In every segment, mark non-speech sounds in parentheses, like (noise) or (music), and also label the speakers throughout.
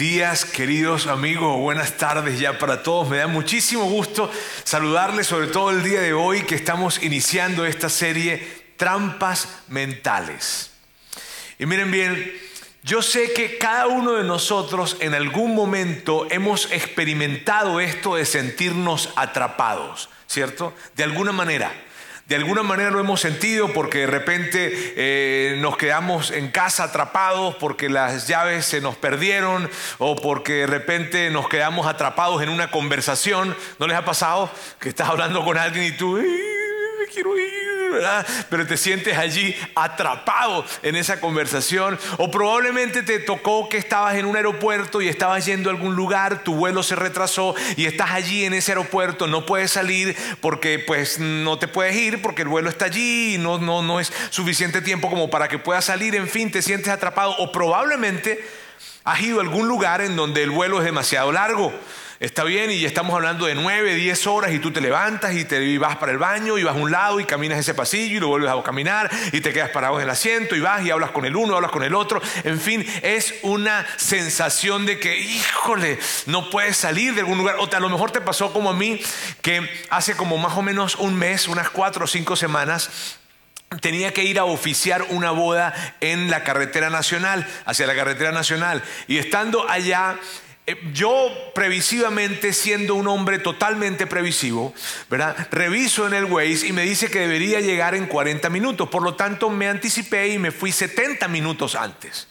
Speaker 1: días, queridos amigos, buenas tardes ya para todos. Me da muchísimo gusto saludarles, sobre todo el día de hoy que estamos iniciando esta serie Trampas Mentales. Y miren bien, yo sé que cada uno de nosotros en algún momento hemos experimentado esto de sentirnos atrapados, ¿cierto? De alguna manera de alguna manera lo hemos sentido porque de repente eh, nos quedamos en casa atrapados porque las llaves se nos perdieron o porque de repente nos quedamos atrapados en una conversación. ¿No les ha pasado que estás hablando con alguien y tú, me quiero ir? Pero te sientes allí atrapado en esa conversación. O probablemente te tocó que estabas en un aeropuerto y estabas yendo a algún lugar, tu vuelo se retrasó y estás allí en ese aeropuerto, no puedes salir porque pues no te puedes ir porque el vuelo está allí y no, no, no es suficiente tiempo como para que puedas salir, en fin, te sientes atrapado o probablemente has ido a algún lugar en donde el vuelo es demasiado largo Está bien, y estamos hablando de nueve, diez horas y tú te levantas y te vas para el baño y vas a un lado y caminas ese pasillo y lo vuelves a caminar y te quedas parado en el asiento y vas y hablas con el uno, hablas con el otro. En fin, es una sensación de que, híjole, no puedes salir de algún lugar. O a lo mejor te pasó como a mí, que hace como más o menos un mes, unas cuatro o cinco semanas, tenía que ir a oficiar una boda en la carretera nacional, hacia la carretera nacional. Y estando allá, yo previsivamente, siendo un hombre totalmente previsivo, ¿verdad? Reviso en el Waze y me dice que debería llegar en 40 minutos. Por lo tanto, me anticipé y me fui 70 minutos antes.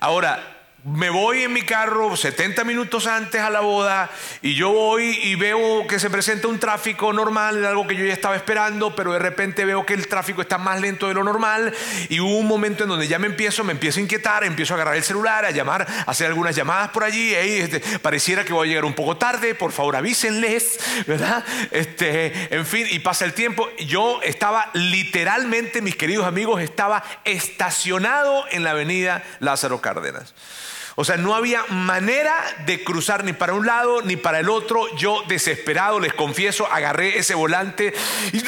Speaker 1: Ahora, me voy en mi carro 70 minutos antes a la boda y yo voy y veo que se presenta un tráfico normal, algo que yo ya estaba esperando, pero de repente veo que el tráfico está más lento de lo normal y hubo un momento en donde ya me empiezo, me empiezo a inquietar, empiezo a agarrar el celular, a llamar, a hacer algunas llamadas por allí, este, pareciera que voy a llegar un poco tarde, por favor avísenles, ¿verdad? Este, en fin, y pasa el tiempo, yo estaba literalmente, mis queridos amigos, estaba estacionado en la avenida Lázaro Cárdenas. O sea, no había manera de cruzar ni para un lado ni para el otro. Yo desesperado, les confieso, agarré ese volante y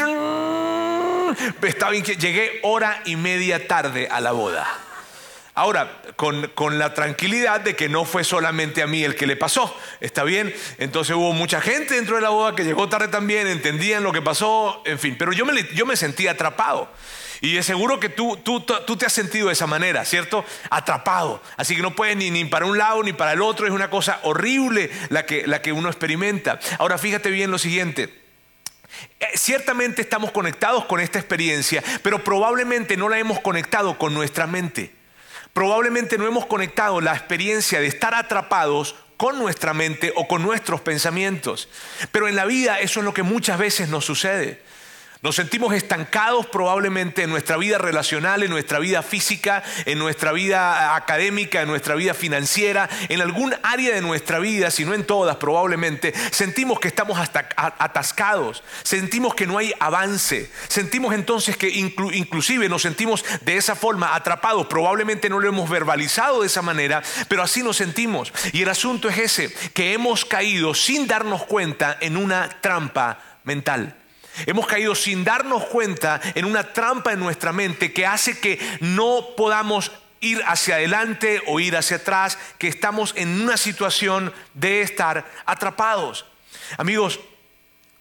Speaker 1: estaba bien que llegué hora y media tarde a la boda. Ahora, con, con, la tranquilidad de que no fue solamente a mí el que le pasó, ¿está bien? Entonces hubo mucha gente dentro de la boda que llegó tarde también, entendían lo que pasó, en fin, pero yo me, yo me sentí atrapado. Y es seguro que tú, tú, tú, te has sentido de esa manera, ¿cierto? Atrapado. Así que no puedes ni, ni para un lado ni para el otro. Es una cosa horrible la que, la que uno experimenta. Ahora fíjate bien lo siguiente. Eh, ciertamente estamos conectados con esta experiencia, pero probablemente no la hemos conectado con nuestra mente. Probablemente no hemos conectado la experiencia de estar atrapados con nuestra mente o con nuestros pensamientos. Pero en la vida eso es lo que muchas veces nos sucede. Nos sentimos estancados probablemente en nuestra vida relacional, en nuestra vida física, en nuestra vida académica, en nuestra vida financiera, en algún área de nuestra vida, si no en todas probablemente. Sentimos que estamos hasta atascados, sentimos que no hay avance, sentimos entonces que inclusive nos sentimos de esa forma atrapados. Probablemente no lo hemos verbalizado de esa manera, pero así nos sentimos. Y el asunto es ese, que hemos caído sin darnos cuenta en una trampa mental. Hemos caído sin darnos cuenta en una trampa en nuestra mente que hace que no podamos ir hacia adelante o ir hacia atrás, que estamos en una situación de estar atrapados. Amigos,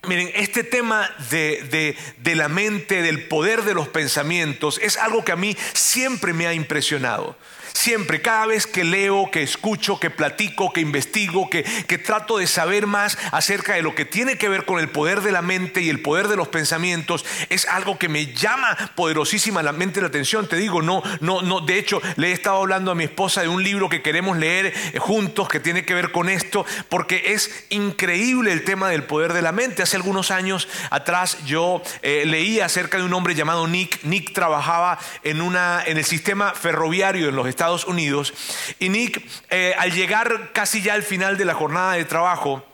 Speaker 1: miren, este tema de, de, la mente, del poder de los pensamientos, es algo que a mí siempre me ha impresionado. Siempre, cada vez que leo, que escucho, que platico, que investigo, que, que trato de saber más acerca de lo que tiene que ver con el poder de la mente y el poder de los pensamientos, es algo que me llama poderosísima la mente la atención. Te digo, no, no, no. De hecho, le he estado hablando a mi esposa de un libro que queremos leer eh, juntos que tiene que ver con esto, porque es increíble el tema del poder de la mente. Algunos años atrás yo eh, leí acerca de un hombre llamado Nick. Nick trabajaba en, una, en el sistema ferroviario en los Estados Unidos. Y Nick, eh, al llegar casi ya al final de la jornada de trabajo,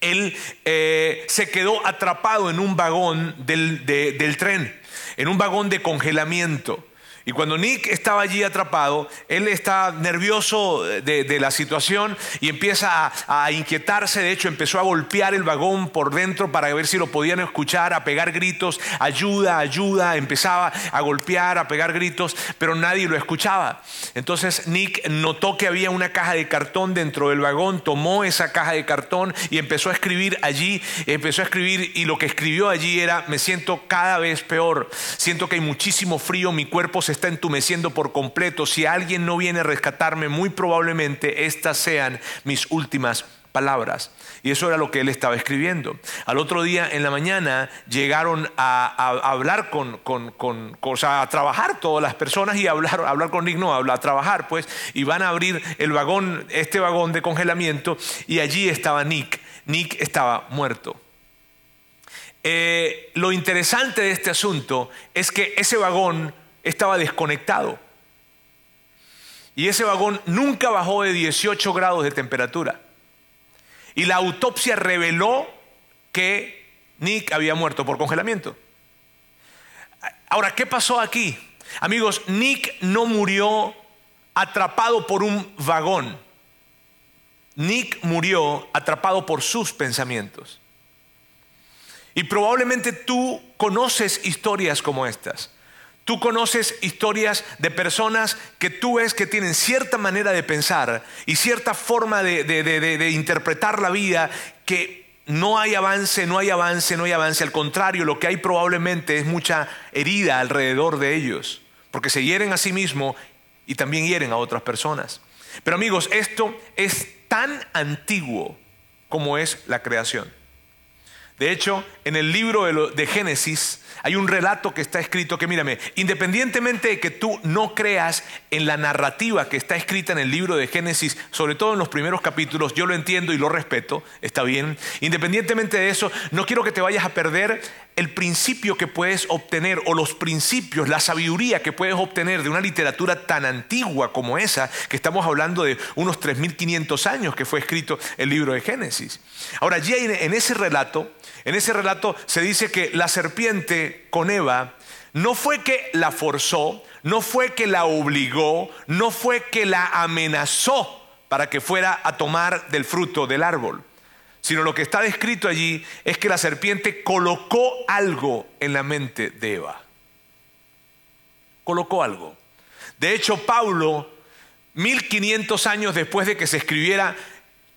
Speaker 1: él eh, se quedó atrapado en un vagón del tren, en un vagón de congelamiento. Y cuando Nick estaba allí atrapado, él está nervioso de, la situación y empieza a, inquietarse. De hecho, empezó a golpear el vagón por dentro para ver si lo podían escuchar, a pegar gritos, ayuda, ayuda. Empezaba a golpear, a pegar gritos, pero nadie lo escuchaba. Entonces Nick notó que había una caja de cartón dentro del vagón, tomó esa caja de cartón y empezó a escribir allí, empezó a escribir y lo que escribió allí era, me siento cada vez peor, siento que hay muchísimo frío, mi cuerpo se está entumeciendo por completo. Si alguien no viene a rescatarme, muy probablemente estas sean mis últimas palabras. Y eso era lo que él estaba escribiendo. Al otro día en la mañana llegaron a, hablar con, con, con, a trabajar todas las personas y hablar, hablar con Nick, no, a trabajar pues, y van a abrir el vagón, este vagón de congelamiento, y allí estaba Nick. Nick estaba muerto. Eh, lo interesante de este asunto es que ese vagón estaba desconectado. Y ese vagón nunca bajó de 18 grados de temperatura. Y la autopsia reveló que Nick había muerto por congelamiento. Ahora, ¿qué pasó aquí? Amigos, Nick no murió atrapado por un vagón. Nick murió atrapado por sus pensamientos. Y probablemente tú conoces historias como estas. Tú conoces historias de personas que tú ves que tienen cierta manera de pensar y cierta forma de, interpretar la vida que no hay avance, no hay avance, no hay avance. Al contrario, lo que hay probablemente es mucha herida alrededor de ellos, porque se hieren a sí mismos y también hieren a otras personas. Pero amigos, esto es tan antiguo como es la creación. De hecho, en el libro de Génesis, hay un relato que está escrito que, mírame, independientemente de que tú no creas en la narrativa que está escrita en el libro de Génesis, sobre todo en los primeros capítulos, yo lo entiendo y lo respeto, está bien. Independientemente de eso, no quiero que te vayas a perder el principio que puedes obtener o los principios, la sabiduría que puedes obtener de una literatura tan antigua como esa, que estamos hablando de unos 3.500 años que fue escrito el libro de Génesis. Ahora, allí en ese relato, en ese relato se dice que la serpiente con Eva no fue que la forzó, no fue que la obligó, no fue que la amenazó para que fuera a tomar del fruto del árbol, sino lo que está descrito allí es que la serpiente colocó algo en la mente de Eva. Colocó algo. De hecho, Pablo, 1500 años después de que se escribiera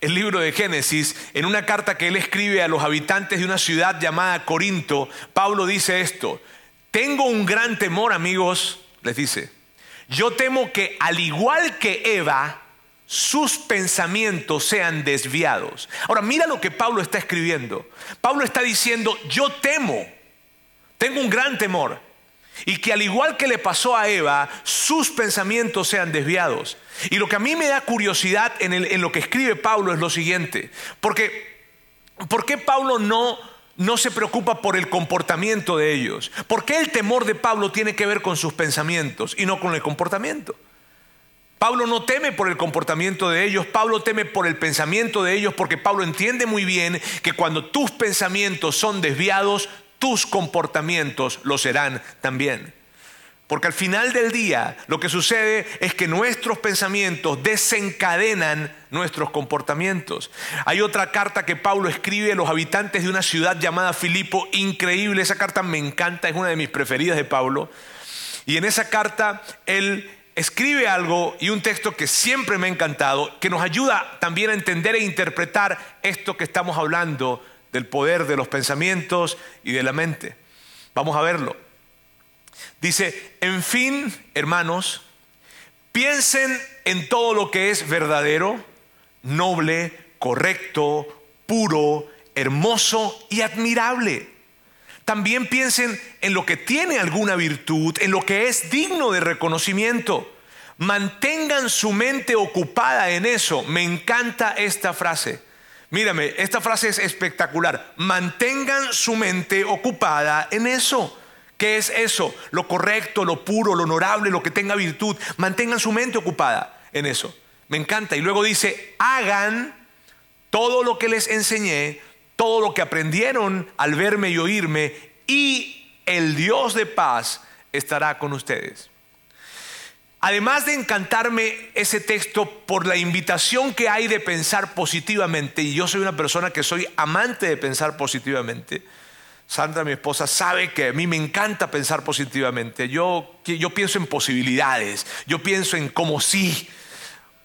Speaker 1: el libro de Génesis, en una carta que él escribe a los habitantes de una ciudad llamada Corinto, Pablo dice esto, tengo un gran temor amigos, les dice, yo temo que al igual que Eva, sus pensamientos sean desviados. Ahora mira lo que Pablo está escribiendo. Pablo está diciendo, yo temo, tengo un gran temor y que al igual que le pasó a Eva, sus pensamientos sean desviados. Y lo que a mí me da curiosidad en, lo que escribe Pablo es lo siguiente, porque ¿por qué Pablo no, no se preocupa por el comportamiento de ellos? ¿Por qué el temor de Pablo tiene que ver con sus pensamientos y no con el comportamiento? Pablo no teme por el comportamiento de ellos, Pablo teme por el pensamiento de ellos porque Pablo entiende muy bien que cuando tus pensamientos son desviados, tus comportamientos lo serán también. Porque al final del día lo que sucede es que nuestros pensamientos desencadenan nuestros comportamientos. Hay otra carta que Pablo escribe a los habitantes de una ciudad llamada Filipo, increíble, esa carta me encanta, es una de mis preferidas de Pablo. Y en esa carta él escribe algo y un texto que siempre me ha encantado, que nos ayuda también a entender e interpretar esto que estamos hablando del poder de los pensamientos y de la mente. Vamos a verlo. Dice, en fin, hermanos, piensen en todo lo que es verdadero, noble, correcto, puro, hermoso y admirable. También piensen en lo que tiene alguna virtud, en lo que es digno de reconocimiento. Mantengan su mente ocupada en eso. Me encanta esta frase. Mírame, esta frase es espectacular. Mantengan su mente ocupada en eso. ¿Qué es eso? Lo correcto, lo puro, lo honorable, lo que tenga virtud. Mantengan su mente ocupada en eso. Me encanta. Y luego dice, hagan todo lo que les enseñé, todo lo que aprendieron al verme y oírme, y el Dios de paz estará con ustedes. Además de encantarme ese texto por la invitación que hay de pensar positivamente, y yo soy una persona que soy amante de pensar positivamente, Sandra, mi esposa, sabe que a mí me encanta pensar positivamente. Yo, yo pienso en posibilidades, yo pienso en como sí.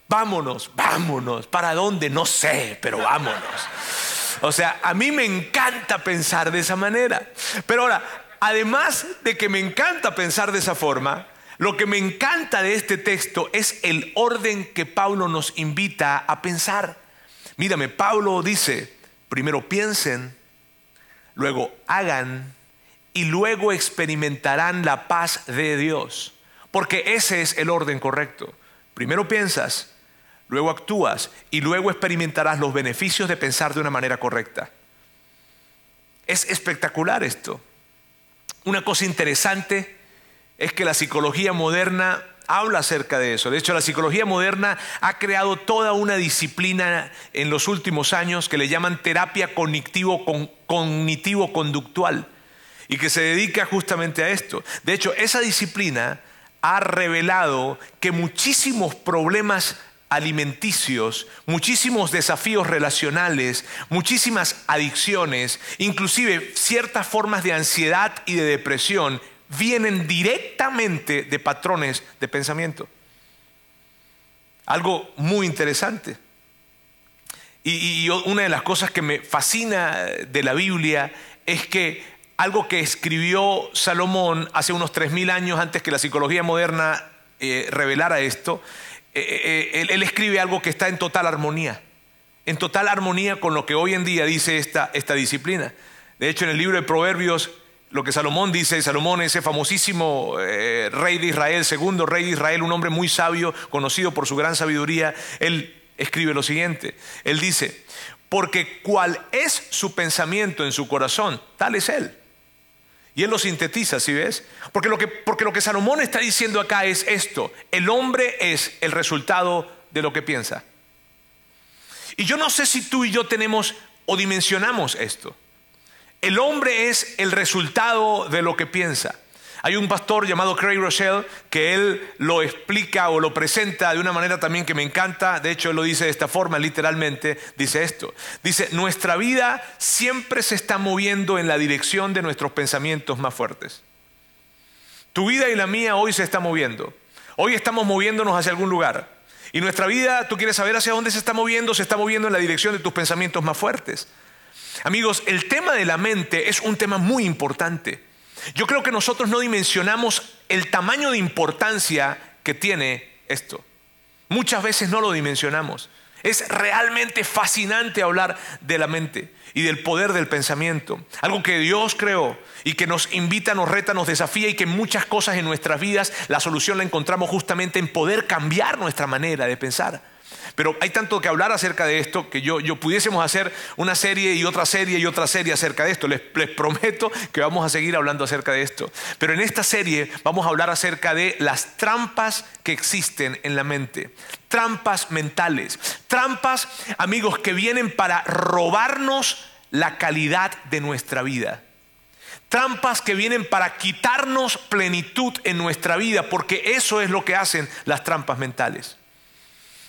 Speaker 1: Vámonos, vámonos. ¿Para dónde? No sé, pero vámonos. O sea, a mí me encanta pensar de esa manera. Pero ahora, además de que me encanta pensar de esa forma, lo que me encanta de este texto es el orden que Pablo nos invita a pensar. Mírame, Pablo dice, primero piensen, luego hagan y luego experimentarán la paz de Dios. Porque ese es el orden correcto. Primero piensas, luego actúas y luego experimentarás los beneficios de pensar de una manera correcta. Es espectacular esto. Una cosa interesante es que la psicología moderna habla acerca de eso. De hecho, la psicología moderna ha creado toda una disciplina en los últimos años que le llaman terapia cognitivo-conductual y que se dedica justamente a esto. De hecho, esa disciplina ha revelado que muchísimos problemas alimenticios, muchísimos desafíos relacionales, muchísimas adicciones, inclusive ciertas formas de ansiedad y de depresión vienen directamente de patrones de pensamiento. Algo muy interesante. Y, una de las cosas que me fascina de la Biblia es que algo que escribió Salomón hace unos 3.000 años antes que la psicología moderna eh, revelara esto, eh, eh, él, escribe algo que está en total armonía, en total armonía con lo que hoy en día dice esta, esta disciplina. De hecho, en el libro de Proverbios lo que Salomón dice, Salomón, ese famosísimo eh, rey de Israel, segundo rey de Israel, un hombre muy sabio, conocido por su gran sabiduría, él escribe lo siguiente, él dice, porque cuál es su pensamiento en su corazón, tal es él. Y él lo sintetiza, ¿sí ves? Porque lo que, porque lo que Salomón está diciendo acá es esto, el hombre es el resultado de lo que piensa. Y yo no sé si tú y yo tenemos o dimensionamos esto. El hombre es el resultado de lo que piensa. Hay un pastor llamado Craig Rochelle que él lo explica o lo presenta de una manera también que me encanta. De hecho, él lo dice de esta forma, literalmente dice esto. Dice, nuestra vida siempre se está moviendo en la dirección de nuestros pensamientos más fuertes. Tu vida y la mía hoy se está moviendo. Hoy estamos moviéndonos hacia algún lugar. Y nuestra vida, tú quieres saber hacia dónde se está moviendo, se está moviendo en la dirección de tus pensamientos más fuertes. Amigos, el tema de la mente es un tema muy importante. Yo creo que nosotros no dimensionamos el tamaño de importancia que tiene esto. Muchas veces no lo dimensionamos. Es realmente fascinante hablar de la mente y del poder del pensamiento. Algo que Dios creó y que nos invita, nos reta, nos desafía y que muchas cosas en nuestras vidas la solución la encontramos justamente en poder cambiar nuestra manera de pensar. Pero hay tanto que hablar acerca de esto que yo, yo pudiésemos hacer una serie y otra serie y otra serie acerca de esto. Les, les prometo que vamos a seguir hablando acerca de esto. Pero en esta serie vamos a hablar acerca de las trampas que existen en la mente. Trampas mentales. Trampas, amigos, que vienen para robarnos la calidad de nuestra vida. Trampas que vienen para quitarnos plenitud en nuestra vida, porque eso es lo que hacen las trampas mentales.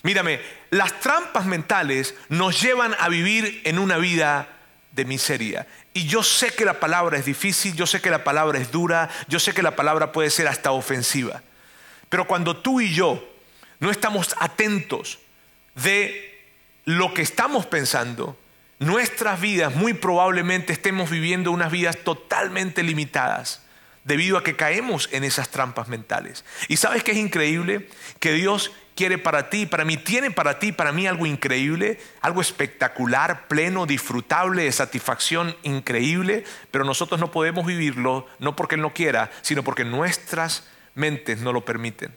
Speaker 1: Mírame, las trampas mentales nos llevan a vivir en una vida de miseria. Y yo sé que la palabra es difícil, yo sé que la palabra es dura, yo sé que la palabra puede ser hasta ofensiva. Pero cuando tú y yo no estamos atentos de lo que estamos pensando, nuestras vidas muy probablemente estemos viviendo unas vidas totalmente limitadas debido a que caemos en esas trampas mentales. ¿Y sabes qué es increíble? Que Dios quiere para ti, para mí, tiene para ti, para mí algo increíble, algo espectacular, pleno, disfrutable, de satisfacción increíble, pero nosotros no podemos vivirlo, no porque Él no quiera, sino porque nuestras mentes no lo permiten.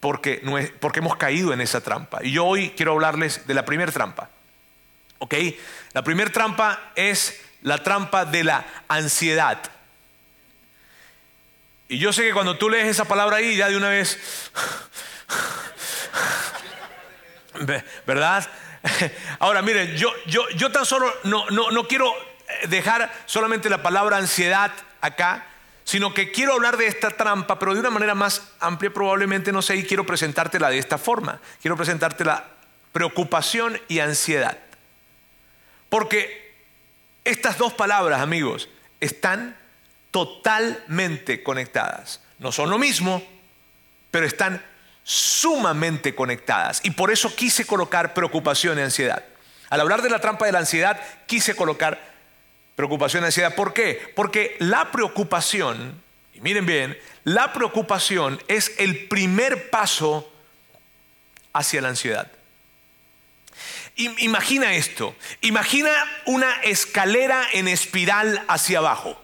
Speaker 1: Porque, porque hemos caído en esa trampa. Y yo hoy quiero hablarles de la primera trampa. ¿Ok? La primera trampa es la trampa de la ansiedad. Y yo sé que cuando tú lees esa palabra ahí, ya de una vez ¿Verdad? Ahora, miren, yo, yo, yo tan solo no, no, no quiero dejar solamente la palabra ansiedad acá, sino que quiero hablar de esta trampa, pero de una manera más amplia probablemente, no sé, y quiero presentártela de esta forma. Quiero presentarte la preocupación y ansiedad. Porque estas dos palabras, amigos, están totalmente conectadas. No son lo mismo, pero están sumamente conectadas. Y por eso quise colocar preocupación y ansiedad. Al hablar de la trampa de la ansiedad, quise colocar preocupación y ansiedad. ¿Por qué? Porque la preocupación, y miren bien, la preocupación es el primer paso hacia la ansiedad. Imagina esto, imagina una escalera en espiral hacia abajo.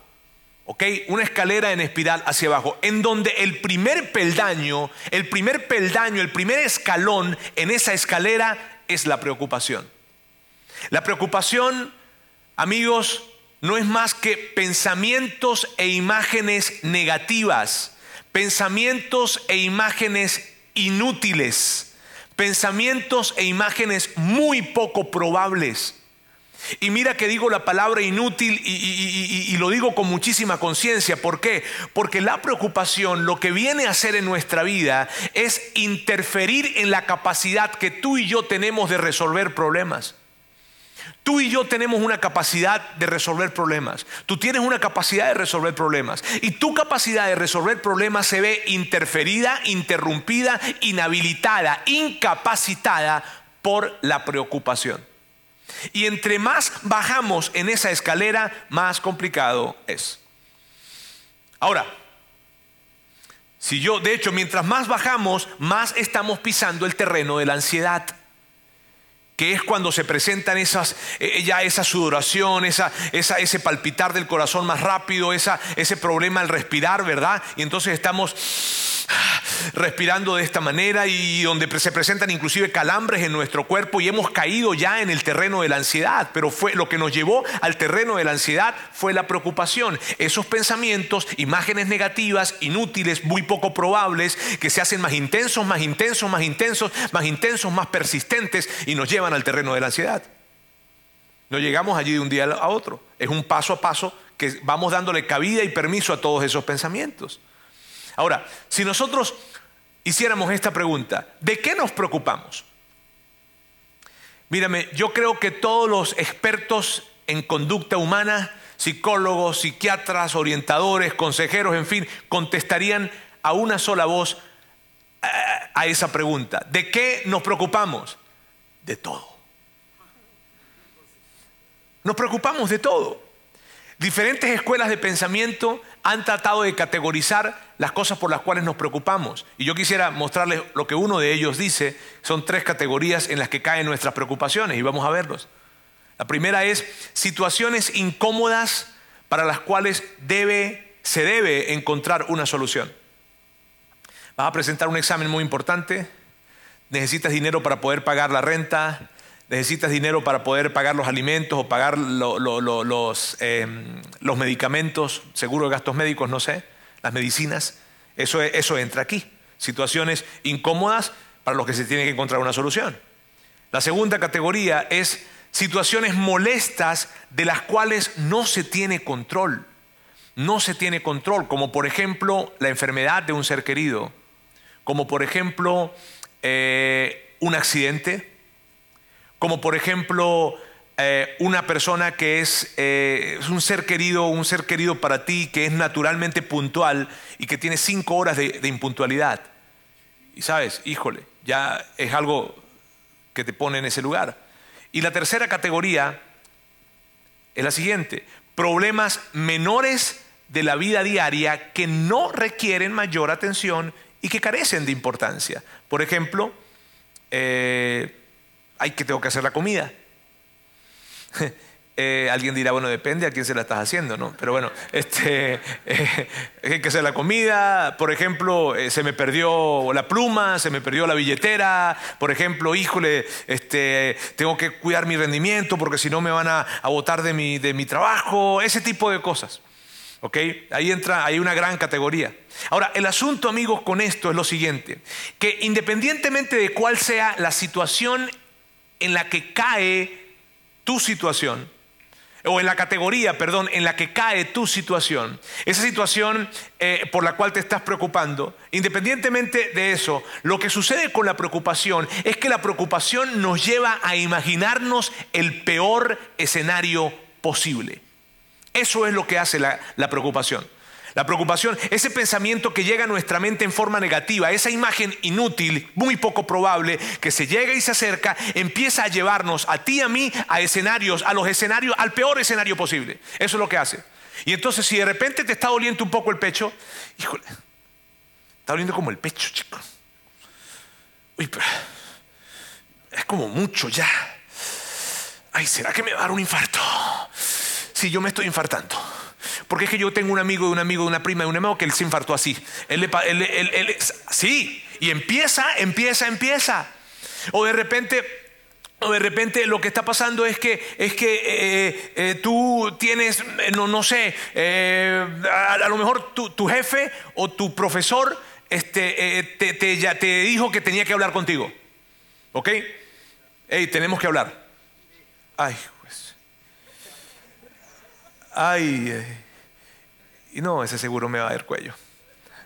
Speaker 1: ¿Ok? Una escalera en espiral hacia abajo, en donde el primer peldaño, el primer peldaño, el primer escalón en esa escalera es la preocupación. La preocupación, amigos, no es más que pensamientos e imágenes negativas, pensamientos e imágenes inútiles, pensamientos e imágenes muy poco probables. Y mira que digo la palabra inútil y, lo digo con muchísima conciencia. ¿Por qué? Porque la preocupación lo que viene a hacer en nuestra vida es interferir en la capacidad que tú y yo tenemos de resolver problemas. Tú y yo tenemos una capacidad de resolver problemas. Tú tienes una capacidad de resolver problemas. Y tu capacidad de resolver problemas se ve interferida, interrumpida, inhabilitada, incapacitada por la preocupación. Y entre más bajamos en esa escalera, más complicado es. Ahora, si yo, de hecho, mientras más bajamos, más estamos pisando el terreno de la ansiedad que es cuando se presentan esas, eh, ya esa sudoración, esa, ese palpitar del corazón más rápido, esa, ese problema al respirar, ¿verdad? Y entonces estamos respirando de esta manera y donde se presentan inclusive calambres en nuestro cuerpo y hemos caído ya en el terreno de la ansiedad, pero fue lo que nos llevó al terreno de la ansiedad fue la preocupación, esos pensamientos, imágenes negativas, inútiles, muy poco probables, que se hacen más intensos, más intensos, más intensos, más intensos, más persistentes y nos llevan al terreno de la ansiedad. No llegamos allí de un día a otro, es un paso a paso que vamos dándole cabida y permiso a todos esos pensamientos. Ahora, si nosotros hiciéramos esta pregunta, ¿de qué nos preocupamos? Mírame, yo creo que todos los expertos en conducta humana, psicólogos, psiquiatras, orientadores, consejeros, en fin, contestarían a una sola voz eh, a esa pregunta. ¿De qué nos preocupamos? De todo. Nos preocupamos de todo. Diferentes escuelas de pensamiento han tratado de categorizar las cosas por las cuales nos preocupamos. Y yo quisiera mostrarles lo que uno de ellos dice. Son tres categorías en las que caen nuestras preocupaciones y vamos a verlos. La primera es situaciones incómodas para las cuales debe, se debe encontrar una solución. Vas a presentar un examen muy importante, necesitas dinero para poder pagar la renta, necesitas dinero para poder pagar los alimentos o pagar los, em, los, medicamentos, seguro de gastos médicos, no sé, las medicinas, eso, eso entra aquí. Situaciones incómodas para los que se tiene que encontrar una solución. La segunda categoría es situaciones molestas de las cuales no se tiene control. No se tiene control, como por ejemplo la enfermedad de un ser querido, como por ejemplo eh, un accidente, como por ejemplo eh, una persona que es, eh, es, un ser querido, un ser querido para ti, que es naturalmente puntual y que tiene cinco horas de, de impuntualidad. Y sabes, híjole, ya es algo que te pone en ese lugar. Y la tercera categoría es la siguiente, problemas menores de la vida diaria que no requieren mayor atención y que carecen de importancia. Por ejemplo, eh, ay, que tengo que hacer la comida. (laughs) Eh, alguien dirá, bueno, depende a quién se la estás haciendo, ¿no? Pero bueno, (laughs) este, eh, hay que hacer la comida, por ejemplo, eh, se me perdió la pluma, se me perdió la billetera, por ejemplo, híjole, este, tengo que cuidar mi rendimiento porque si no me van a, a botar de mi, de mi trabajo, ese tipo de cosas. ¿Ok? Ahí entra, hay una gran categoría. Ahora, el asunto, amigos, con esto es lo siguiente, que independientemente de cuál sea la situación en la que cae tu situación, o en la categoría, perdón, en la que cae tu situación, esa situación eh, por la cual te estás preocupando, independientemente de eso, lo que sucede con la preocupación es que la preocupación nos lleva a imaginarnos el peor escenario posible. Eso es lo que hace la preocupación. La preocupación, ese pensamiento que llega a nuestra mente en forma negativa, esa imagen inútil, muy poco probable, que se llega y se acerca, empieza a llevarnos a ti y a mí a escenarios, a los escenarios, al peor escenario posible. Eso es lo que hace. Y entonces si de repente te está doliendo un poco el pecho, híjole, está doliendo como el pecho, chico. Uy, pero es como mucho ya. Ay, ¿será que me va a dar un infarto? Sí, yo me estoy infartando. Porque es que yo tengo un amigo un amigo una prima de un amigo que él se infartó así. Él, él, sí, y empieza, empieza, empieza. O de repente o de repente lo que está pasando es que, es que eh, eh, tú tienes, no, no sé, eh, a, lo mejor tu, jefe o tu profesor este, te, te, te, dijo que tenía que hablar contigo. ¿Ok? Hey, tenemos que hablar. Ay, Ay. Y no, ese seguro me va a dar cuello.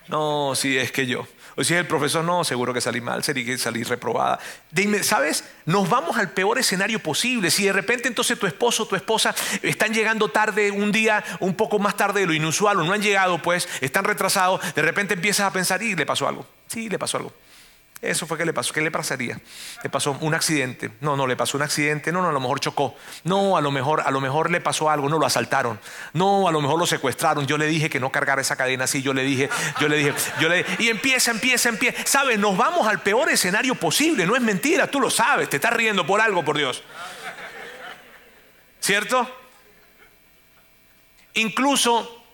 Speaker 1: No, si es que yo. O si es el profesor, no, seguro que salí mal, que salí reprobada. Dime, ¿sabes? Nos vamos al peor escenario posible. Si de repente entonces tu esposo o tu esposa están llegando tarde un día, un poco más tarde de lo inusual, o no han llegado, pues, están retrasados, de repente empiezas a pensar, y le pasó algo. Sí, le pasó algo. Eso fue que le pasó. ¿Qué le pasaría? Le pasó un accidente. No, no, le pasó un accidente. No, no, a lo mejor chocó. No, a lo mejor, a lo mejor le pasó algo. No, lo asaltaron. No, a lo mejor lo secuestraron. Yo le dije que no cargara esa cadena así. Yo le dije, yo le dije, yo le Y empieza, empieza, empieza. ¿Sabes? Nos vamos al peor escenario posible. No es mentira. Tú lo sabes. Te estás riendo por algo, por Dios. ¿Cierto? Incluso,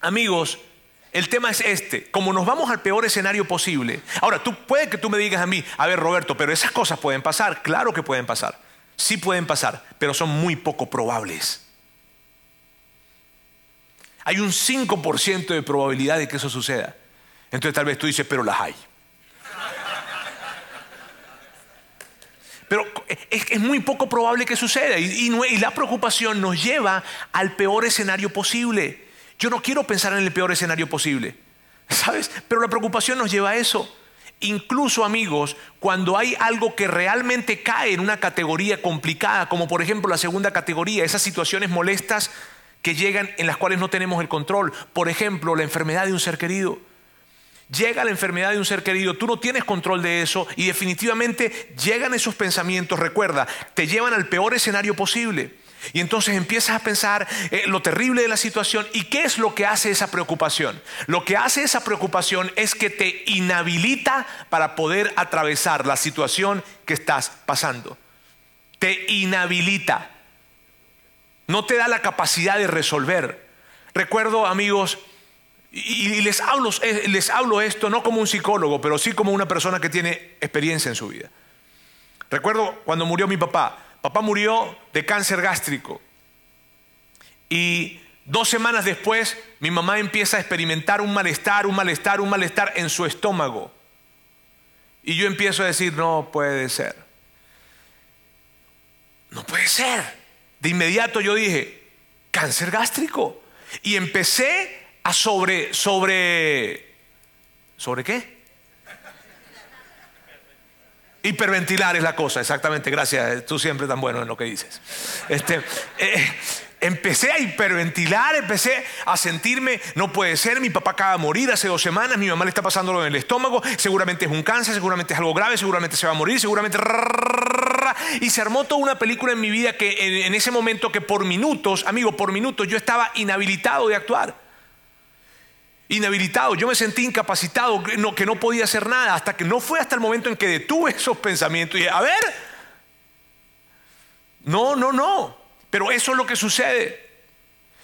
Speaker 1: amigos, el tema es este, como nos vamos al peor escenario posible. Ahora, tú puede que tú me digas a mí, a ver Roberto, pero esas cosas pueden pasar, claro que pueden pasar, sí pueden pasar, pero son muy poco probables. Hay un 5% de probabilidad de que eso suceda. Entonces tal vez tú dices, pero las hay. Pero es, muy poco probable que suceda y la preocupación nos lleva al peor escenario posible. Yo no quiero pensar en el peor escenario posible. ¿Sabes? Pero la preocupación nos lleva a eso. Incluso amigos, cuando hay algo que realmente cae en una categoría complicada, como por ejemplo la segunda categoría, esas situaciones molestas que llegan en las cuales no tenemos el control. Por ejemplo, la enfermedad de un ser querido. Llega la enfermedad de un ser querido, tú no tienes control de eso y definitivamente llegan esos pensamientos, recuerda, te llevan al peor escenario posible. Y entonces empiezas a pensar eh, lo terrible de la situación y qué es lo que hace esa preocupación. Lo que hace esa preocupación es que te inhabilita para poder atravesar la situación que estás pasando. Te inhabilita. No te da la capacidad de resolver. Recuerdo, amigos, y les hablo, eh, les hablo esto no como un psicólogo, pero sí como una persona que tiene experiencia en su vida. Recuerdo cuando murió mi papá. Papá murió de cáncer gástrico. Y dos semanas después, mi mamá empieza a experimentar un malestar, un malestar, un malestar en su estómago. Y yo empiezo a decir, no puede ser. No puede ser. De inmediato yo dije, cáncer gástrico. Y empecé a sobre, sobre, ¿sobre qué? Hiperventilar es la cosa, exactamente, gracias, tú siempre tan bueno en lo que dices. Este, eh, empecé a hiperventilar, empecé a sentirme, no puede ser, mi papá acaba de morir hace dos semanas, mi mamá le está pasándolo en el estómago, seguramente es un cáncer, seguramente es algo grave, seguramente se va a morir, seguramente... Y se armó toda una película en mi vida que en ese momento que por minutos, amigo, por minutos yo estaba inhabilitado de actuar inhabilitado, yo me sentí incapacitado, que no, que no podía hacer nada, hasta que no fue hasta el momento en que detuve esos pensamientos y dije, a ver, no, no, no, pero eso es lo que sucede.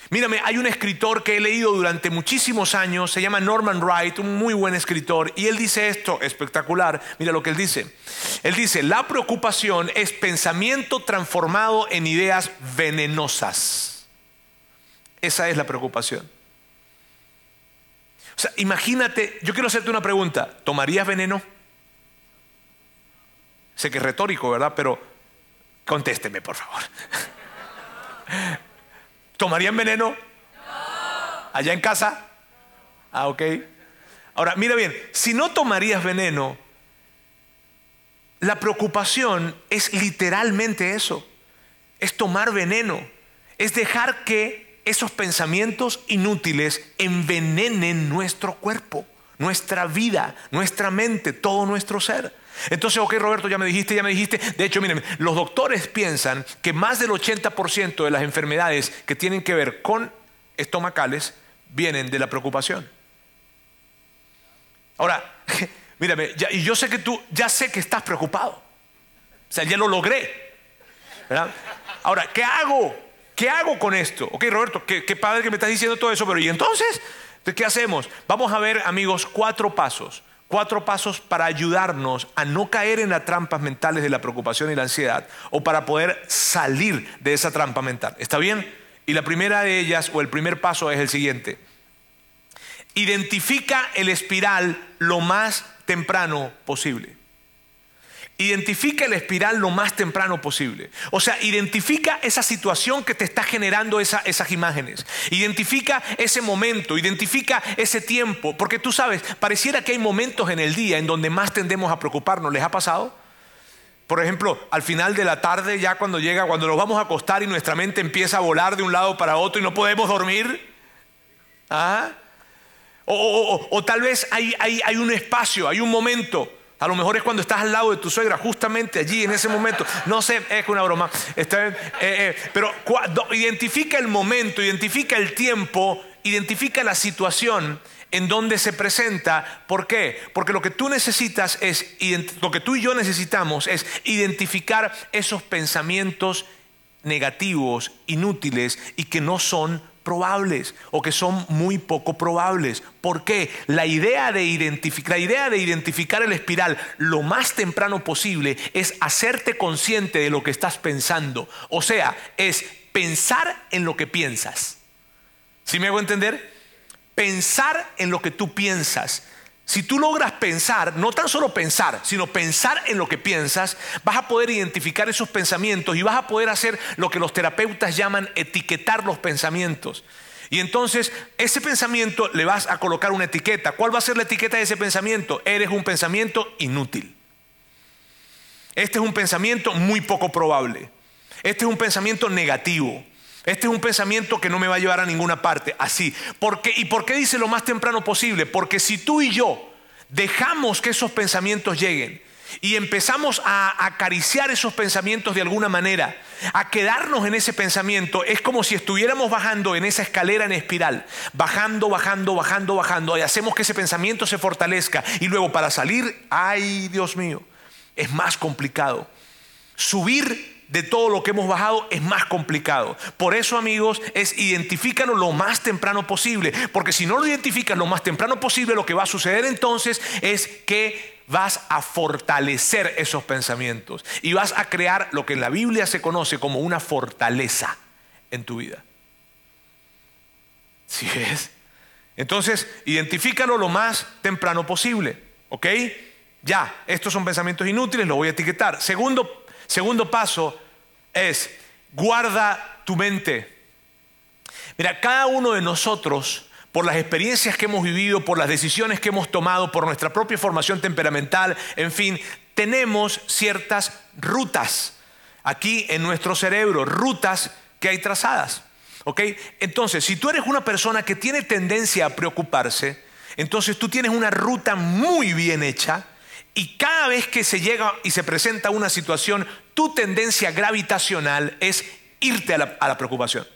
Speaker 1: Mírame, hay un escritor que he leído durante muchísimos años, se llama Norman Wright, un muy buen escritor, y él dice esto, espectacular, mira lo que él dice. Él dice, la preocupación es pensamiento transformado en ideas venenosas. Esa es la preocupación. O sea, imagínate, yo quiero hacerte una pregunta. ¿Tomarías veneno? Sé que es retórico, ¿verdad? Pero Contésteme, por favor. (laughs) ¿Tomarían veneno? ¿Allá en casa? Ah, ok. Ahora, mira bien, si no tomarías veneno, la preocupación es literalmente eso, es tomar veneno, es dejar que esos pensamientos inútiles envenenen nuestro cuerpo, nuestra vida, nuestra mente, todo nuestro ser. Entonces, ok, Roberto, ya me dijiste, ya me dijiste. De hecho, miren, los doctores piensan que más del 80% de las enfermedades que tienen que ver con estomacales vienen de la preocupación. Ahora, (laughs) mírame, y yo sé que tú, ya sé que estás preocupado. O sea, ya lo logré. Ahora, ¿qué hago? ¿Qué hago con esto? Ok, Roberto, qué, qué padre que me estás diciendo todo eso, pero ¿y entonces? ¿Qué hacemos? Vamos a ver, amigos, cuatro pasos. Cuatro pasos para ayudarnos a no caer en las trampas mentales de la preocupación y la ansiedad o para poder salir de esa trampa mental. ¿Está bien? Y la primera de ellas o el primer paso es el siguiente. Identifica el espiral lo más temprano posible. Identifica el espiral lo más temprano posible. O sea, identifica esa situación que te está generando esas imágenes. Identifica ese momento, identifica ese tiempo. Porque tú sabes, pareciera que hay momentos en el día en donde más tendemos a preocuparnos. ¿Les ha pasado? Por ejemplo, al final de la tarde, ya cuando llega, cuando nos vamos a acostar y nuestra mente empieza a volar de un lado para otro y no podemos dormir. ¿Ah? O, tal vez hay, hay, un espacio, hay un momento. A lo mejor es cuando estás al lado de tu suegra, justamente allí, en ese momento. No sé, es una broma. Eh, eh, pero identifica el momento, identifica el tiempo, identifica la situación en donde se presenta. ¿Por qué? Porque lo que tú necesitas es, lo que tú y yo necesitamos es identificar esos pensamientos negativos, inútiles y que no son probables o que son muy poco probables. ¿Por qué? La idea de identificar, la idea de identificar el espiral lo más temprano posible es hacerte consciente de lo que estás pensando. O sea, es pensar en lo que piensas. ¿Sí me hago entender? Pensar en lo que tú piensas. Si tú logras pensar, no tan solo pensar, sino pensar en lo que piensas, vas a poder identificar esos pensamientos y vas a poder hacer lo que los terapeutas llaman etiquetar los pensamientos. Y entonces ese pensamiento le vas a colocar una etiqueta. ¿Cuál va a ser la etiqueta de ese pensamiento? Eres un pensamiento inútil. Este es un pensamiento muy poco probable. Este es un pensamiento negativo. Este es un pensamiento que no me va a llevar a ninguna parte, así. ¿Y por qué dice lo más temprano posible? Porque si tú y yo dejamos que esos pensamientos lleguen y empezamos a acariciar esos pensamientos de alguna manera, a quedarnos en ese pensamiento, es como si estuviéramos bajando en esa escalera en espiral, bajando, bajando, bajando, bajando, y hacemos que ese pensamiento se fortalezca. Y luego para salir, ay Dios mío, es más complicado. Subir de todo lo que hemos bajado es más complicado. Por eso, amigos, es identifícalo lo más temprano posible. Porque si no lo identificas lo más temprano posible, lo que va a suceder entonces es que vas a fortalecer esos pensamientos y vas a crear lo que en la Biblia se conoce como una fortaleza en tu vida. ¿Sí es? Entonces, identifícalo lo más temprano posible. ¿Ok? Ya, estos son pensamientos inútiles, lo voy a etiquetar. Segundo Segundo paso es, guarda tu mente. Mira, cada uno de nosotros, por las experiencias que hemos vivido, por las decisiones que hemos tomado, por nuestra propia formación temperamental, en fin, tenemos ciertas rutas aquí en nuestro cerebro, rutas que hay trazadas. ¿Ok? Entonces, si tú eres una persona que tiene tendencia a preocuparse, entonces tú tienes una ruta muy bien hecha y cada vez que se llega y se presenta una situación, tu tendencia gravitacional es irte a la, preocupación,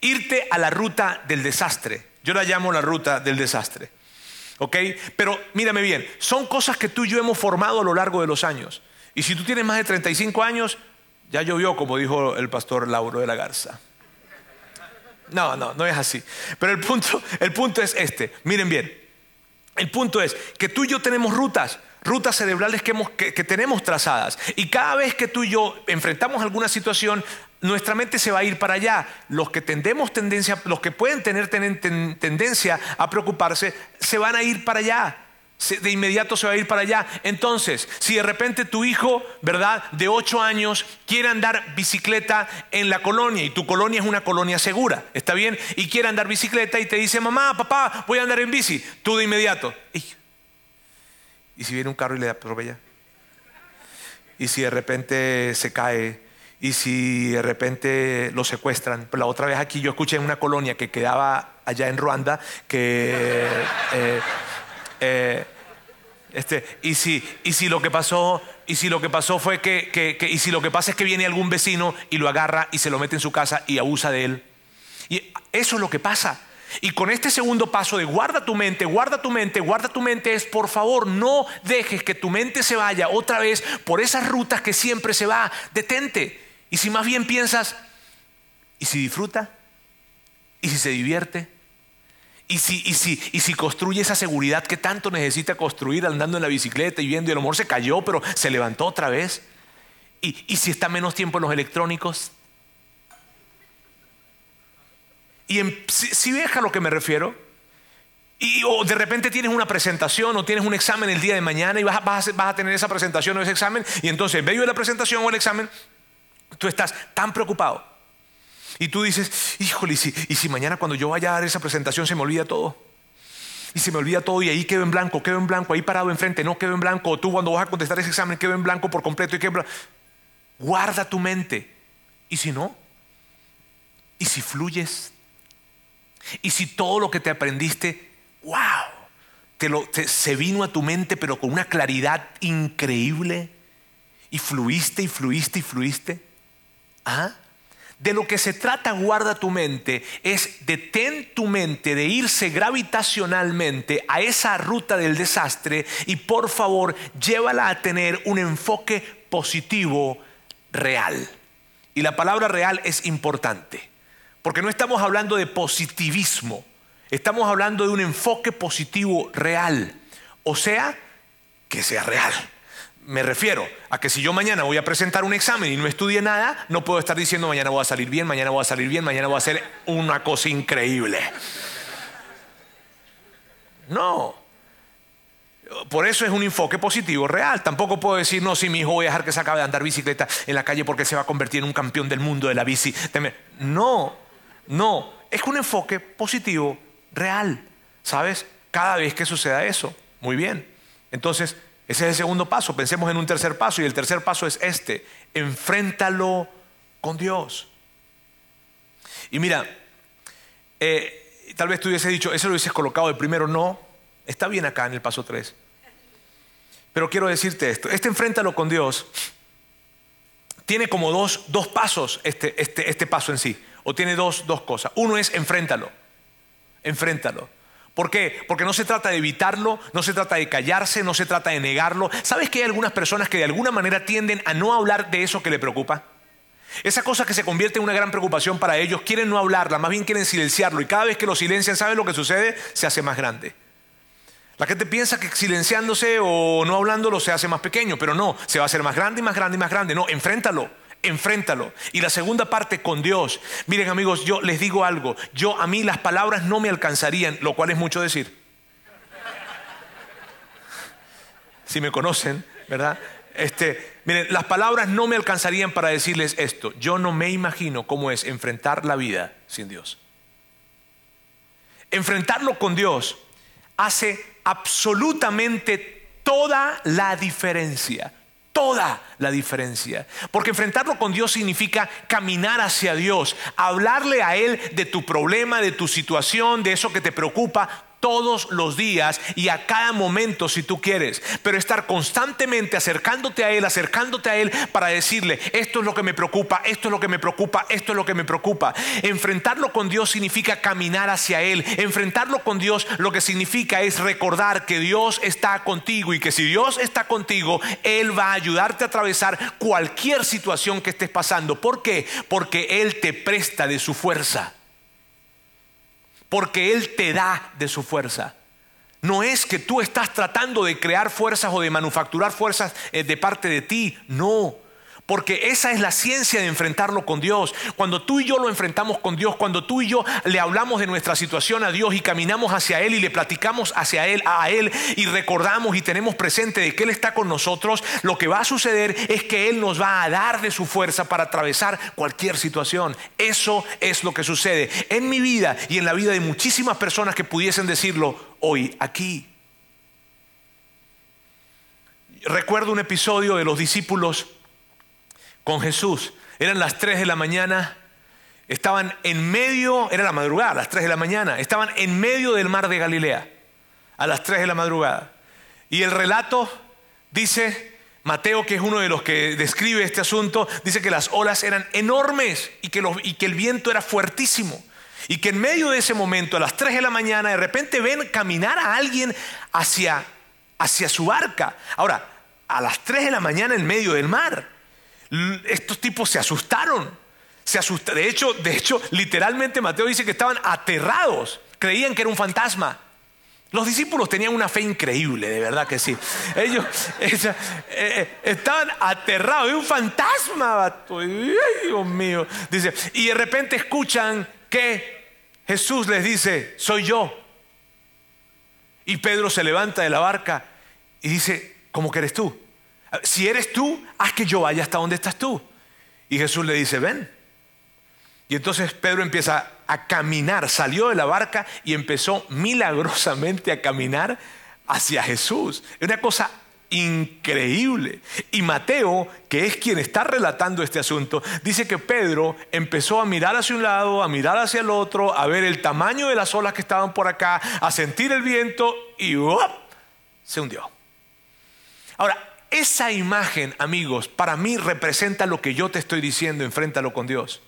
Speaker 1: irte a la ruta del desastre. Yo la llamo la ruta del desastre. ¿Ok? Pero mírame bien, son cosas que tú y yo hemos formado a lo largo de los años. Y si tú tienes más de 35 años, ya llovió, como dijo el pastor Lauro de la Garza. No, no, no es así. Pero el punto, el punto es este. Miren bien. El punto es que tú y yo tenemos rutas rutas cerebrales que, tenemos trazadas. Y cada vez que tú y yo enfrentamos alguna situación, nuestra mente se va a ir para allá. Los que tendemos tendencia, los que pueden tener tendencia a preocuparse, se van a ir para allá. de inmediato se va a ir para allá. Entonces, si de repente tu hijo, ¿verdad? De 8 años quiere andar bicicleta en la colonia y tu colonia es una colonia segura, ¿está bien? Y quiere andar bicicleta y te dice, mamá, papá, voy a andar en bici, tú de inmediato. ¿Y si viene un carro y le atropella? ¿Y si de repente se cae? ¿Y si de repente lo secuestran? Pues la otra vez aquí yo escuché en una colonia que quedaba allá en Ruanda que... Eh, eh, este, y, si, y si lo que pasó, y si lo que pasó fue que, y si lo que pasa es que viene algún vecino y lo agarra y se lo mete en su casa y abusa de él. Y eso es lo que pasa. Y con este segundo paso de guarda tu mente, guarda tu mente, guarda tu mente es por favor no dejes que tu mente se vaya otra vez por esas rutas que siempre se va. Detente. Y si más bien piensas, ¿y si disfruta? ¿Y si se divierte? Y si, y, si, y si construye esa seguridad que tanto necesita construir andando en la bicicleta y viendo, y el amor se cayó, pero se levantó otra vez. Y, y si está menos tiempo en los electrónicos. Y si, ves a lo que me refiero, y o de repente tienes una presentación o tienes un examen el día de mañana y vas, vas, a, tener esa presentación o ese examen, y entonces en medio de la presentación o el examen, tú estás tan preocupado y tú dices, híjole, ¿y si, y si mañana cuando yo vaya a dar esa presentación se me olvida todo? Y se me olvida todo y ahí quedo en blanco, quedo en blanco, ahí parado enfrente, no quedo en blanco. O tú cuando vas a contestar ese examen quedo en blanco por completo y quedo en blanco. Guarda tu mente. ¿Y si no? ¿Y si fluyes? ¿Y si todo lo que te aprendiste, wow, te lo, se vino a tu mente pero con una claridad increíble? Y fluiste y fluiste y fluiste. ¿Ah? De lo que se trata, guarda tu mente, es detén tu mente de irse gravitacionalmente a esa ruta del desastre y por favor llévala a tener un enfoque positivo real. Y la palabra real es importante, porque no estamos hablando de positivismo, estamos hablando de un enfoque positivo real, o sea, que sea real. Me refiero a que si yo mañana voy a presentar un examen y no estudié nada, no puedo estar diciendo mañana voy a salir bien, mañana voy a salir bien, mañana voy a hacer una cosa increíble. No. Por eso es un enfoque positivo real. Tampoco puedo decir, no, si mi hijo voy a dejar que se acabe de andar bicicleta en la calle porque se va a convertir en un campeón del mundo de la bici. No, no. Es un enfoque positivo real. ¿Sabes? Cada vez que suceda eso. Muy bien. Entonces, ese es el segundo paso. Pensemos en un tercer paso y el tercer paso es este. Enfréntalo con Dios. Y mira, eh, tal vez tú hubiese dicho, eso lo hubieses colocado de primero, no. Está bien acá en el paso 3. Pero quiero decirte esto. Este enfréntalo con Dios tiene como dos, dos pasos este, este, este paso en sí. O tiene dos, dos cosas. Uno es enfréntalo. Enfréntalo. ¿Por qué? Porque no se trata de evitarlo, no se trata de callarse, no se trata de negarlo. ¿Sabes que hay algunas personas que de alguna manera tienden a no hablar de eso que le preocupa? Esa cosa que se convierte en una gran preocupación para ellos, quieren no hablarla, más bien quieren silenciarlo y cada vez que lo silencian, ¿sabes lo que sucede? Se hace más grande. La gente piensa que silenciándose o no hablándolo se hace más pequeño, pero no, se va a hacer más grande y más grande y más grande. No, enfréntalo enfréntalo. Y la segunda parte con Dios. Miren amigos, yo les digo algo. Yo a mí las palabras no me alcanzarían, lo cual es mucho decir. Si me conocen, ¿verdad? Este, miren, las palabras no me alcanzarían para decirles esto. Yo no me imagino cómo es enfrentar la vida sin Dios. Enfrentarlo con Dios hace absolutamente toda la diferencia toda la diferencia. Porque enfrentarlo con Dios significa caminar hacia Dios, hablarle a Él de tu problema, de tu situación, de eso que te preocupa, todos los días y a cada momento si tú quieres, pero estar constantemente acercándote a Él, acercándote a Él para decirle, esto es lo que me preocupa, esto es lo que me preocupa, esto es lo que me preocupa. Enfrentarlo con Dios significa caminar hacia Él. Enfrentarlo con Dios lo que significa es recordar que Dios está contigo y que si Dios está contigo, Él va a ayudarte a atravesar cualquier situación que estés pasando. ¿Por qué? Porque Él te presta de su fuerza porque Él te da de su fuerza. No es que tú estás tratando de crear fuerzas o de manufacturar fuerzas eh, de parte de ti, no. Porque esa es la ciencia de enfrentarlo con Dios. Cuando tú y yo lo enfrentamos con Dios, cuando tú y yo le hablamos de nuestra situación a Dios y caminamos hacia Él y le platicamos hacia Él, a Él y recordamos y tenemos presente de que Él está con nosotros, lo que va a suceder es que Él nos va a dar de su fuerza para atravesar cualquier situación. Eso es lo que sucede en mi vida y en la vida de muchísimas personas que pudiesen decirlo hoy aquí. Recuerdo un episodio de los discípulos con Jesús. Eran las 3 de la mañana, estaban en medio, era la madrugada, las 3 de la mañana, estaban en medio del mar de Galilea, a las 3 de la madrugada. Y el relato dice, Mateo, que es uno de los que describe este asunto, dice que las olas eran enormes y que, y que el viento era fuertísimo. Y que en medio de ese momento, a las 3 de la mañana, de repente ven caminar a alguien hacia, hacia su barca. Ahora, a las 3 de la mañana en medio del mar estos tipos se asustaron. Se asustaron. De hecho, de hecho, literalmente Mateo dice que estaban aterrados. Creían que era un fantasma. Los discípulos tenían una fe increíble, de verdad que sí. Ellos (laughs) eh, eh, estaban aterrados, de un fantasma, Dios mío. Dice, y de repente escuchan que Jesús les dice, soy yo. Y Pedro se levanta de la barca y dice, ¿cómo que eres tú? Si eres tú, haz que yo vaya hasta donde estás tú. Y Jesús le dice, ven. Y entonces Pedro empieza a caminar, salió de la barca y empezó milagrosamente a caminar hacia Jesús. Es una cosa increíble. Y Mateo, que es quien está relatando este asunto, dice que Pedro empezó a mirar hacia un lado, a mirar hacia el otro, a ver el tamaño de las olas que estaban por acá, a sentir el viento y se hundió. Ahora, esa imagen, amigos, para mí representa lo que yo te estoy diciendo, enfréntalo con Dios.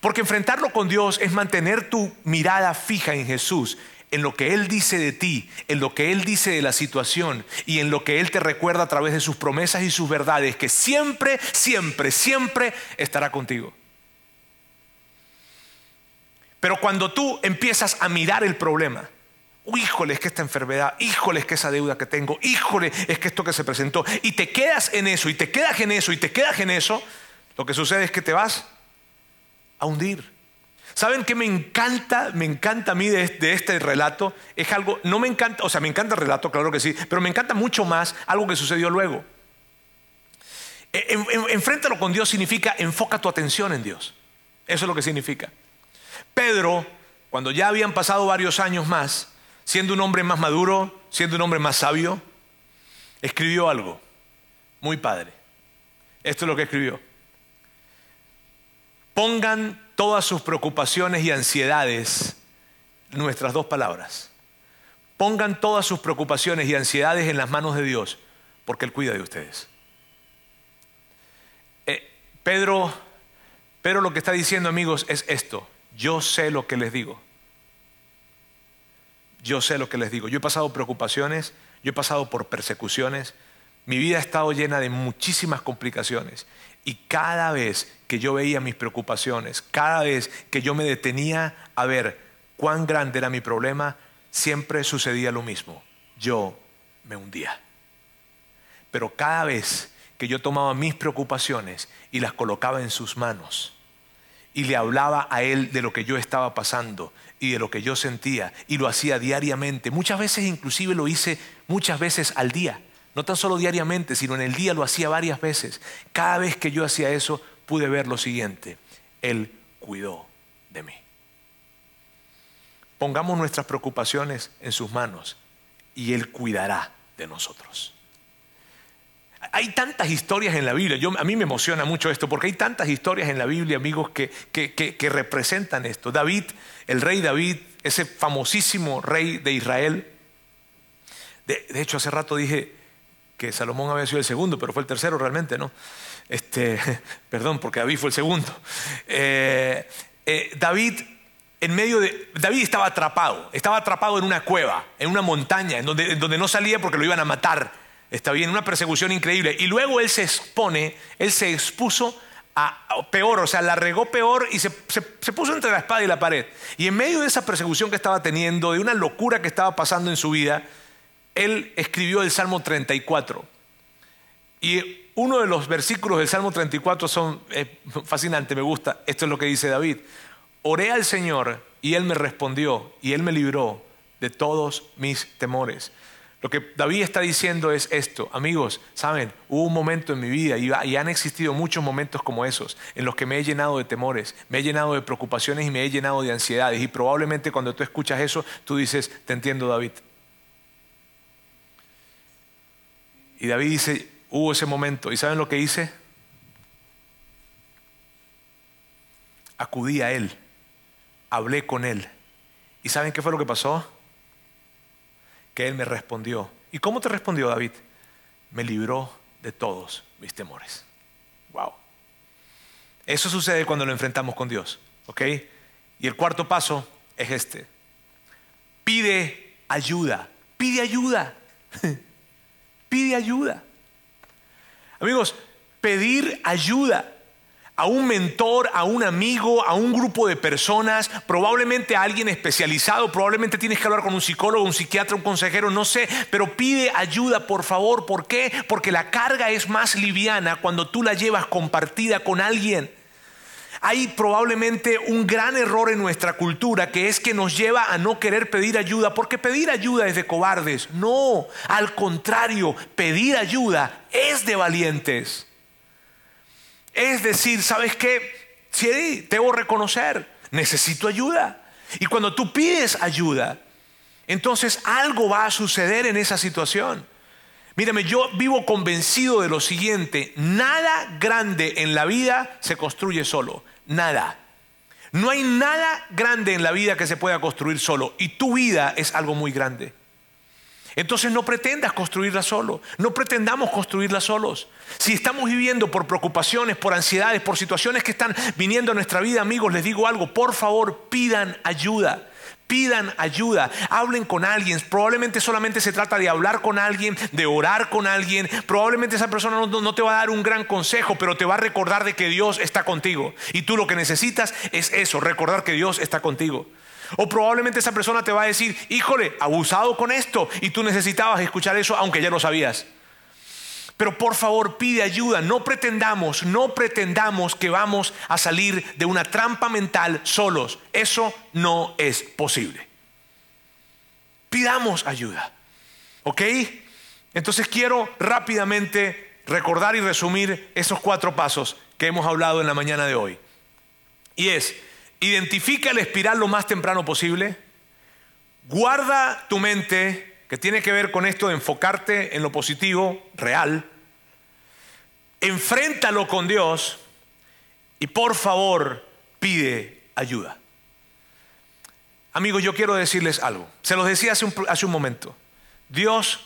Speaker 1: Porque enfrentarlo con Dios es mantener tu mirada fija en Jesús, en lo que Él dice de ti, en lo que Él dice de la situación y en lo que Él te recuerda a través de sus promesas y sus verdades, que siempre, siempre, siempre estará contigo. Pero cuando tú empiezas a mirar el problema, híjole, es que esta enfermedad, híjole, es que esa deuda que tengo, híjole, es que esto que se presentó, y te quedas en eso, y te quedas en eso, y te quedas en eso, lo que sucede es que te vas a hundir. ¿Saben qué me encanta? Me encanta a mí de, este relato. Es algo, no me encanta, o sea, me encanta el relato, claro que sí, pero me encanta mucho más algo que sucedió luego. E, enfréntalo con Dios significa enfoca tu atención en Dios. Eso es lo que significa. Pedro, cuando ya habían pasado varios años más, siendo un hombre más maduro, siendo un hombre más sabio, escribió algo muy padre. Esto es lo que escribió. Pongan todas sus preocupaciones y ansiedades, nuestras dos palabras. Pongan todas sus preocupaciones y ansiedades en las manos de Dios, porque Él cuida de ustedes. Eh, Pedro, Pedro lo que está diciendo amigos es esto, yo sé lo que les digo. Yo sé lo que les digo. Yo he pasado preocupaciones, yo he pasado por persecuciones. Mi vida ha estado llena de muchísimas complicaciones. Y cada vez que yo veía mis preocupaciones, cada vez que yo me detenía a ver cuán grande era mi problema, siempre sucedía lo mismo. Yo me hundía. Pero cada vez que yo tomaba mis preocupaciones y las colocaba en sus manos, y le hablaba a él de lo que yo estaba pasando y de lo que yo sentía y lo hacía diariamente. Muchas veces inclusive lo hice muchas veces al día. No tan solo diariamente, sino en el día lo hacía varias veces. Cada vez que yo hacía eso pude ver lo siguiente. Él cuidó de mí. Pongamos nuestras preocupaciones en sus manos y Él cuidará de nosotros. Hay tantas historias en la Biblia, Yo, a mí me emociona mucho esto, porque hay tantas historias en la Biblia, amigos, que, representan esto. David, el rey David, ese famosísimo rey de Israel. De, hecho, hace rato dije que Salomón había sido el segundo, pero fue el tercero realmente, ¿no? Este, (laughs) perdón, porque David fue el segundo. Eh, eh, David en medio de... David estaba atrapado, estaba atrapado en una cueva, en una montaña, en donde, en donde no salía porque lo iban a matar está bien, una persecución increíble. Y luego él se expone, él se expuso a, peor, o sea, la regó peor y se, puso entre la espada y la pared. Y en medio de esa persecución que estaba teniendo, de una locura que estaba pasando en su vida, él escribió el Salmo 34. Y uno de los versículos del Salmo 34 son eh, fascinantes, me gusta. Esto es lo que dice David. Oré al Señor y Él me respondió y Él me libró de todos mis temores. Lo que David está diciendo es esto, amigos, saben, hubo un momento en mi vida y, han existido muchos momentos como esos en los que me he llenado de temores, me he llenado de preocupaciones y me he llenado de ansiedades. Y probablemente cuando tú escuchas eso, tú dices, te entiendo David. Y David dice, hubo ese momento. ¿Y saben lo que hice? Acudí a él, hablé con él. ¿Y saben qué fue lo que pasó? Que Él me respondió. ¿Y cómo te respondió David? Me libró de todos mis temores. Wow. Eso sucede cuando lo enfrentamos con Dios. ¿Ok? Y el cuarto paso es este. Pide ayuda. Pide ayuda. (laughs) Pide ayuda. Amigos, pedir ayuda a un mentor, a un amigo, a un grupo de personas, probablemente a alguien especializado, probablemente tienes que hablar con un psicólogo, un psiquiatra, un consejero, no sé, pero pide ayuda, por favor. ¿Por qué? Porque la carga es más liviana cuando tú la llevas compartida con alguien. Hay probablemente un gran error en nuestra cultura que es que nos lleva a no querer pedir ayuda, porque pedir ayuda es de cobardes. No, al contrario, pedir ayuda es de valientes. Es decir, ¿sabes qué? Sí, debo reconocer, necesito ayuda. Y cuando tú pides ayuda, entonces algo va a suceder en esa situación. Mírame, yo vivo convencido de lo siguiente, nada grande en la vida se construye solo, nada. No hay nada grande en la vida que se pueda construir solo y tu vida es algo muy grande. Entonces no pretendas construirla solo, no pretendamos construirla solos. Si estamos viviendo por preocupaciones, por ansiedades, por situaciones que están viniendo a nuestra vida, amigos, les digo algo, por favor pidan ayuda. Pidan ayuda, hablen con alguien. Probablemente solamente se trata de hablar con alguien, de orar con alguien. Probablemente esa persona no, no, te va a dar un gran consejo, pero te va a recordar de que Dios está contigo. Y tú lo que necesitas es eso, recordar que Dios está contigo. O probablemente esa persona te va a decir, híjole, abusado con esto. Y tú necesitabas escuchar eso aunque ya lo sabías. Pero por favor pide ayuda, no pretendamos, no pretendamos que vamos a salir de una trampa mental solos. Eso no es posible. Pidamos ayuda. ¿Ok? Entonces quiero rápidamente recordar y resumir esos cuatro pasos que hemos hablado en la mañana de hoy. Y es, identifica el espiral lo más temprano posible, guarda tu mente, que tiene que ver con esto de enfocarte en lo positivo, real, enfréntalo con Dios y por favor pide ayuda. Amigos, yo quiero decirles algo. Se los decía hace un, hace un momento. Dios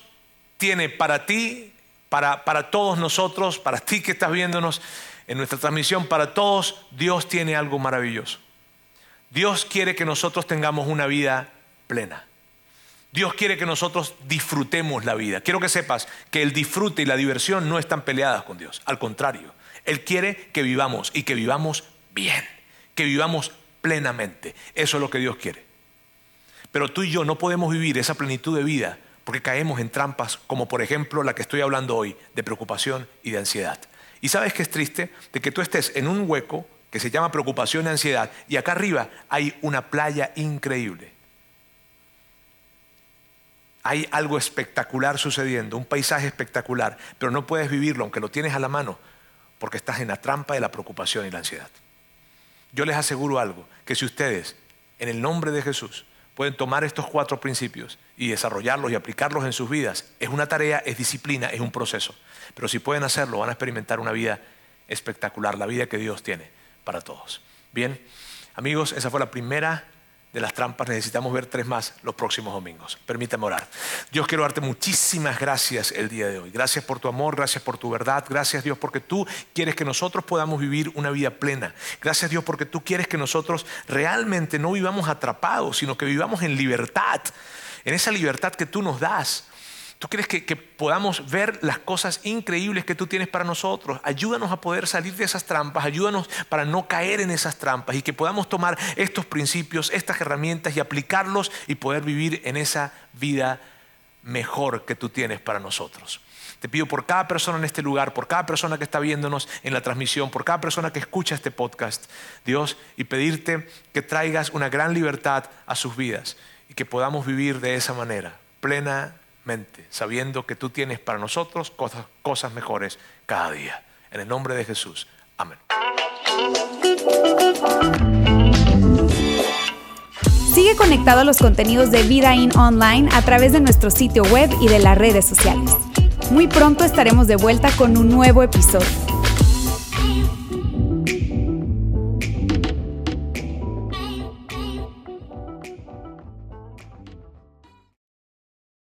Speaker 1: tiene para ti, para, para todos nosotros, para ti que estás viéndonos en nuestra transmisión, para todos, Dios tiene algo maravilloso. Dios quiere que nosotros tengamos una vida plena. Dios quiere que nosotros disfrutemos la vida. Quiero que sepas que el disfrute y la diversión no están peleadas con Dios. Al contrario, Él quiere que vivamos y que vivamos bien, que vivamos plenamente. Eso es lo que Dios quiere. Pero tú y yo no podemos vivir esa plenitud de vida porque caemos en trampas como por ejemplo la que estoy hablando hoy, de preocupación y de ansiedad. Y sabes que es triste de que tú estés en un hueco que se llama preocupación y ansiedad, y acá arriba hay una playa increíble. Hay algo espectacular sucediendo, un paisaje espectacular, pero no puedes vivirlo aunque lo tienes a la mano, porque estás en la trampa de la preocupación y la ansiedad. Yo les aseguro algo, que si ustedes, en el nombre de Jesús, pueden tomar estos cuatro principios y desarrollarlos y aplicarlos en sus vidas, es una tarea, es disciplina, es un proceso. Pero si pueden hacerlo, van a experimentar una vida espectacular, la vida que Dios tiene para todos. Bien, amigos, esa fue la primera de las trampas. Necesitamos ver tres más los próximos domingos. Permítame orar. Dios, quiero darte muchísimas gracias el día de hoy. Gracias por tu amor, gracias por tu verdad. Gracias Dios porque tú quieres que nosotros podamos vivir una vida plena. Gracias Dios porque tú quieres que nosotros realmente no vivamos atrapados, sino que vivamos en libertad. En esa libertad que tú nos das. Tú quieres que, podamos ver las cosas increíbles que tú tienes para nosotros. Ayúdanos a poder salir de esas trampas, ayúdanos para no caer en esas trampas y que podamos tomar estos principios, estas herramientas y aplicarlos y poder vivir en esa vida mejor que tú tienes para nosotros. Te pido por cada persona en este lugar, por cada persona que está viéndonos en la transmisión, por cada persona que escucha este podcast, Dios, y pedirte que traigas una gran libertad a sus vidas y que podamos vivir de esa manera, sabiendo que tú tienes para nosotros cosas, cosas mejores cada día. En el nombre de Jesús. Amén.
Speaker 2: Sigue conectado a los contenidos de Vida In Online a través de nuestro sitio web y de las redes sociales. Muy pronto estaremos de vuelta con un nuevo episodio.